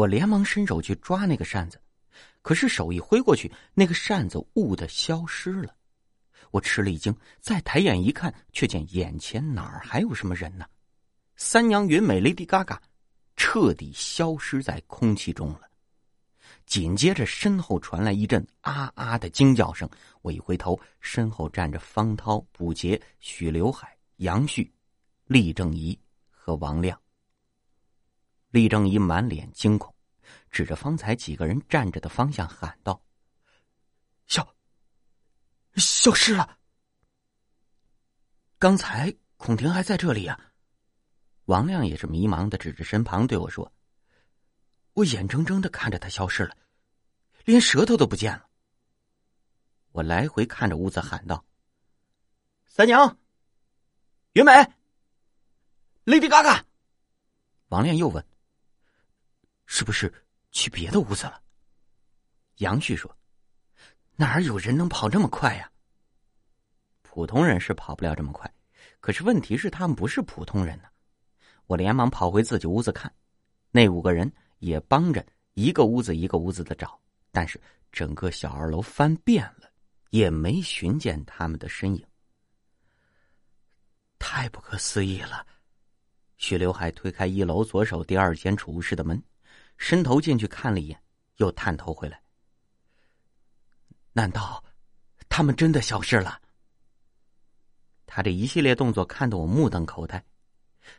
我连忙伸手去抓那个扇子，可是手一挥过去，那个扇子兀的消失了。我吃了一惊，再抬眼一看，却见眼前哪儿还有什么人呢？三娘云美 Lady Gaga 彻底消失在空气中了。紧接着，身后传来一阵啊啊的惊叫声。我一回头，身后站着方涛、卜杰、许刘海、杨旭、厉正仪和王亮。厉正仪满脸惊恐，指着方才几个人站着的方向喊道：“消，消失了！刚才孔婷还在这里呀。”王亮也是迷茫的指着身旁对我说：“我眼睁睁的看着他消失了，连舌头都不见了。”我来回看着屋子喊道：“三娘，云美，Lady Gaga。”王亮又问：“是不是去别的屋子了？”杨旭说：“哪儿有人能跑这么快呀？普通人是跑不了这么快，可是问题是他们不是普通人呢。”我连忙跑回自己屋子看，那五个人也帮着一个屋子一个屋子的找，但是整个小二楼翻遍了，也没寻见他们的身影。太不可思议了！许刘海推开一楼左手第二间储物室的门，伸头进去看了一眼，又探头回来。难道他们真的消失了？他这一系列动作看得我目瞪口呆。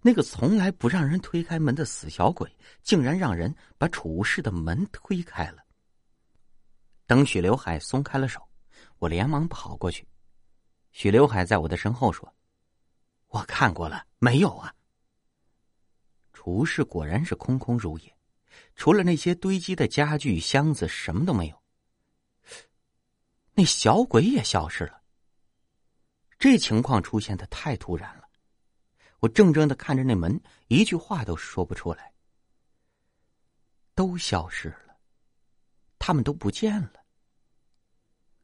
那个从来不让人推开门的死小鬼，竟然让人把储物室的门推开了。等许刘海松开了手，我连忙跑过去。许刘海在我的身后说：“我看过了，没有啊。”储物室果然是空空如也，除了那些堆积的家具、箱子，什么都没有。那小鬼也消失了。这情况出现的太突然了。我怔怔的看着那门，一句话都说不出来。都消失了，他们都不见了。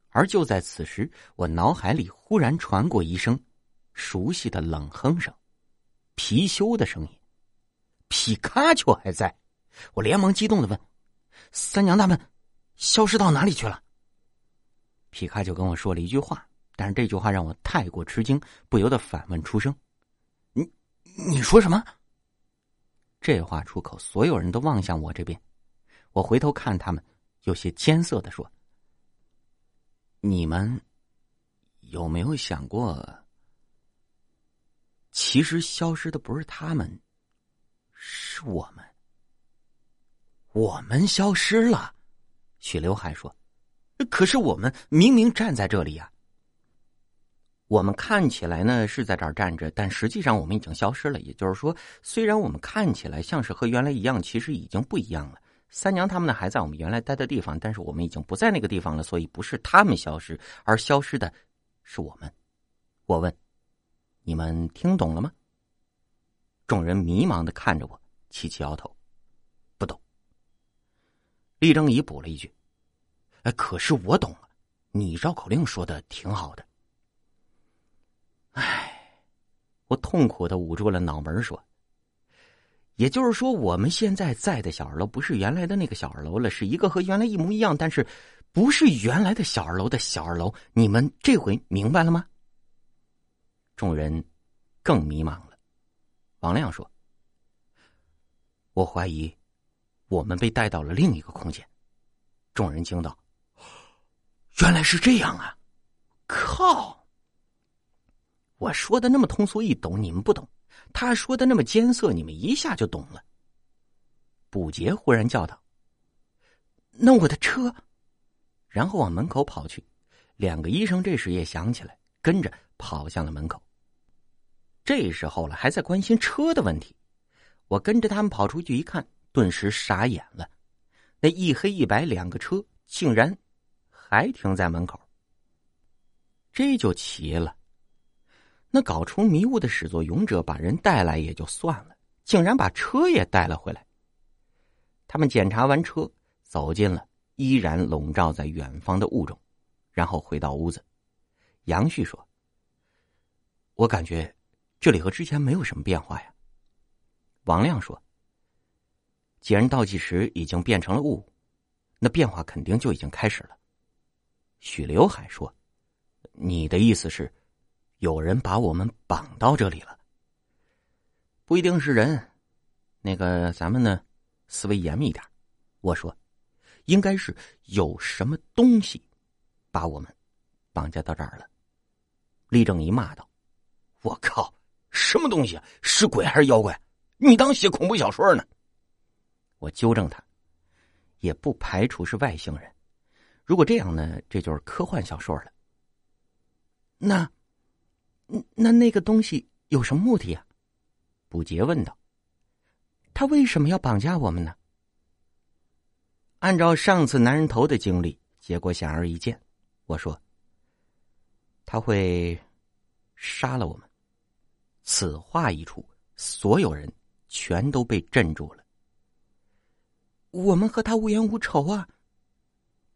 而就在此时，我脑海里忽然传过一声熟悉的冷哼声，貔貅的声音。皮卡丘还在，我连忙激动的问：“三娘他们消失到哪里去了？”皮卡丘跟我说了一句话，但是这句话让我太过吃惊，不由得反问出声。你你说什么？这话出口，所有人都望向我这边。我回头看他们，有些艰涩的说：“你们有没有想过，其实消失的不是他们，是我们。我们消失了。”许刘海说：“可是我们明明站在这里呀。”我们看起来呢是在这儿站着，但实际上我们已经消失了。也就是说，虽然我们看起来像是和原来一样，其实已经不一样了。三娘他们呢还在我们原来待的地方，但是我们已经不在那个地方了，所以不是他们消失，而消失的是我们。我问：“你们听懂了吗？”众人迷茫的看着我，齐齐摇头，厉正仪补了一句：“哎，可是我懂了，你绕口令说的挺好的。”唉，我痛苦的捂住了脑门说：“也就是说，我们现在在的小二楼不是原来的那个小二楼了，是一个和原来一模一样，但是不是原来的小二楼的小二楼。你们这回明白了吗？”众人更迷茫了。王亮说：“我怀疑我们被带到了另一个空间。”众人惊道：“原来是这样啊！靠！”我说的那么通俗易懂，你们不懂；他说的那么艰涩，你们一下就懂了。卜杰忽然叫道：“那我的车！”然后往门口跑去。两个医生这时也想起来，跟着跑向了门口。这时候了，还在关心车的问题。我跟着他们跑出去一看，顿时傻眼了。那一黑一白两个车，竟然还停在门口。这就奇了。那搞出迷雾的始作俑者把人带来也就算了，竟然把车也带了回来。他们检查完车，走进了依然笼罩在远方的雾中，然后回到屋子。杨旭说：“我感觉这里和之前没有什么变化呀。”王亮说：“既然倒计时已经变成了雾，那变化肯定就已经开始了。许刘海说：“你的意思是，有人把我们绑到这里了？不一定是人。那个，咱们呢，思维严密一点。我说，应该是有什么东西把我们绑架到这儿了。”厉正一骂道：“我靠，什么东西？是鬼还是妖怪？你当写恐怖小说呢？”我纠正他，也不排除是外星人。如果这样呢，这就是科幻小说了。那，那那个东西有什么目的呀？卜杰问道。他为什么要绑架我们呢？按照上次男人头的经历，结果显而易见。我说，他会杀了我们。此话一出，所有人全都被镇住了。我们和他无冤无仇啊。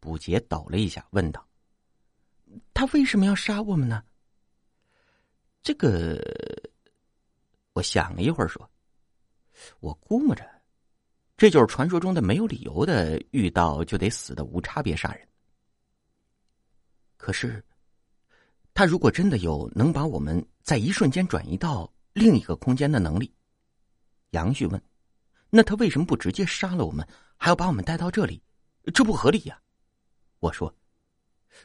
卜杰抖了一下，问道：“他为什么要杀我们呢？”这个，我想了一会儿，说：“我估摸着，这就是传说中的没有理由的遇到就得死的无差别杀人。可是，他如果真的有能把我们在一瞬间转移到另一个空间的能力，杨旭问：“那他为什么不直接杀了我们，还要把我们带到这里？这不合理呀！”我说：“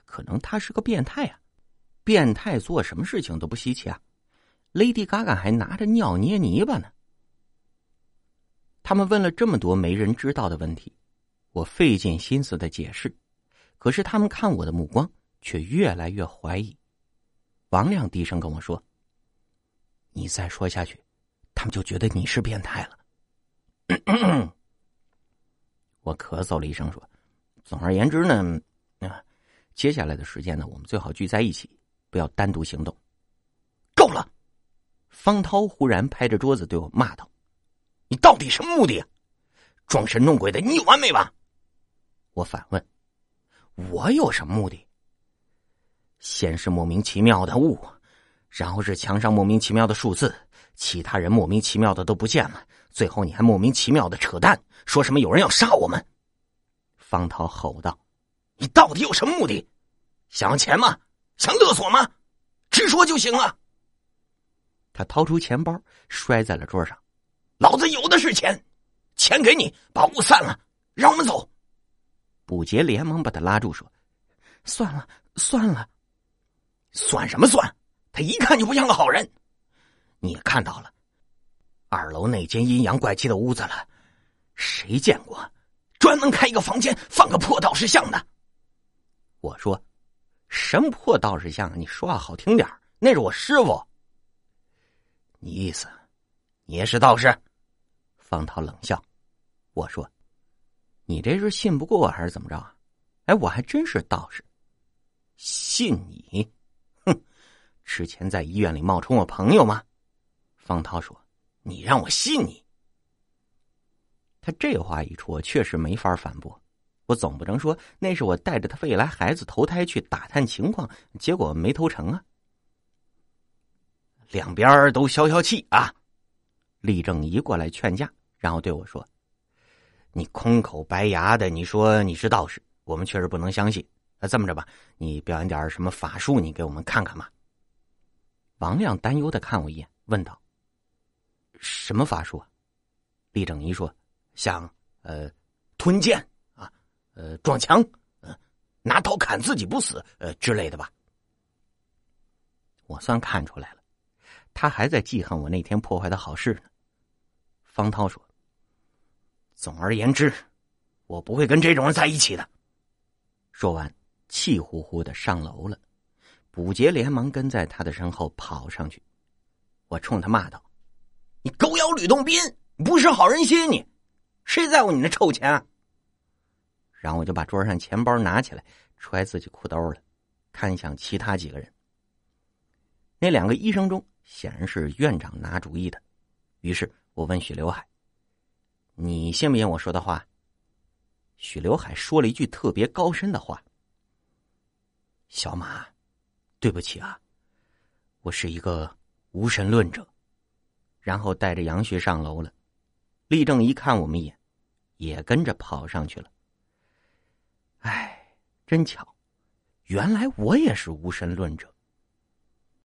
可能他是个变态啊，变态做什么事情都不稀奇啊。”Lady Gaga 还拿着尿捏泥巴呢。他们问了这么多没人知道的问题，我费尽心思的解释，可是他们看我的目光却越来越怀疑。王亮低声跟我说：“你再说下去，他们就觉得你是变态了。”我咳嗽了一声说。总而言之呢，啊，接下来的时间呢，我们最好聚在一起，不要单独行动。够了！方涛忽然拍着桌子对我骂道：“你到底什么目的？装神弄鬼的，你有完没完？”我反问：“我有什么目的？先是莫名其妙的雾，然后是墙上莫名其妙的数字，其他人莫名其妙的都不见了，最后你还莫名其妙的扯淡，说什么有人要杀我们。”方涛吼道：“你到底有什么目的？想要钱吗？想勒索吗？直说就行了。”他掏出钱包，摔在了桌上。“老子有的是钱，钱给你，把雾散了，让我们走。”卜杰连忙把他拉住，说：“算了，算了，算什么算？他一看就不像个好人。你也看到了，二楼那间阴阳怪气的屋子了，谁见过？”专门开一个房间放个破道士像的。我说：“什么破道士像？你说话好听点那是我师傅。”你意思，你也是道士？方涛冷笑。我说：“你这是信不过还是怎么着啊？”哎，我还真是道士。信你？之前在医院里冒充我朋友吗？方涛说：“你让我信你？”他这话一出，我确实没法反驳。我总不能说那是我带着他未来孩子投胎去打探情况，结果没投成啊。两边都消消气啊！厉正一过来劝架，然后对我说：“你空口白牙的，你说你是道士，我们确实不能相信。那这么着吧，你表演点什么法术，你给我们看看吧。”王亮担忧的看我一眼，问道：“什么法术？”啊？”厉正一说。像呃，吞剑啊，呃，撞墙，嗯，拿刀砍自己不死，呃之类的吧。我算看出来了，他还在记恨我那天破坏的好事呢。方涛说：“总而言之，我不会跟这种人在一起的。”说完，气呼呼的上楼了。卜杰连忙跟在他的身后跑上去。我冲他骂道：“你狗咬吕洞宾，不识好人心，你！”谁在乎你那臭钱？然后我就把桌上钱包拿起来，揣自己裤兜了，看向其他几个人。那两个医生中，显然是院长拿主意的。于是我问许刘海：“你信不信我说的话？”许刘海说了一句特别高深的话：“小马，对不起啊，我是一个无神论者。”然后带着杨旭上楼了。立正一看我们一眼，也跟着跑上去了。哎，真巧，原来我也是无神论者。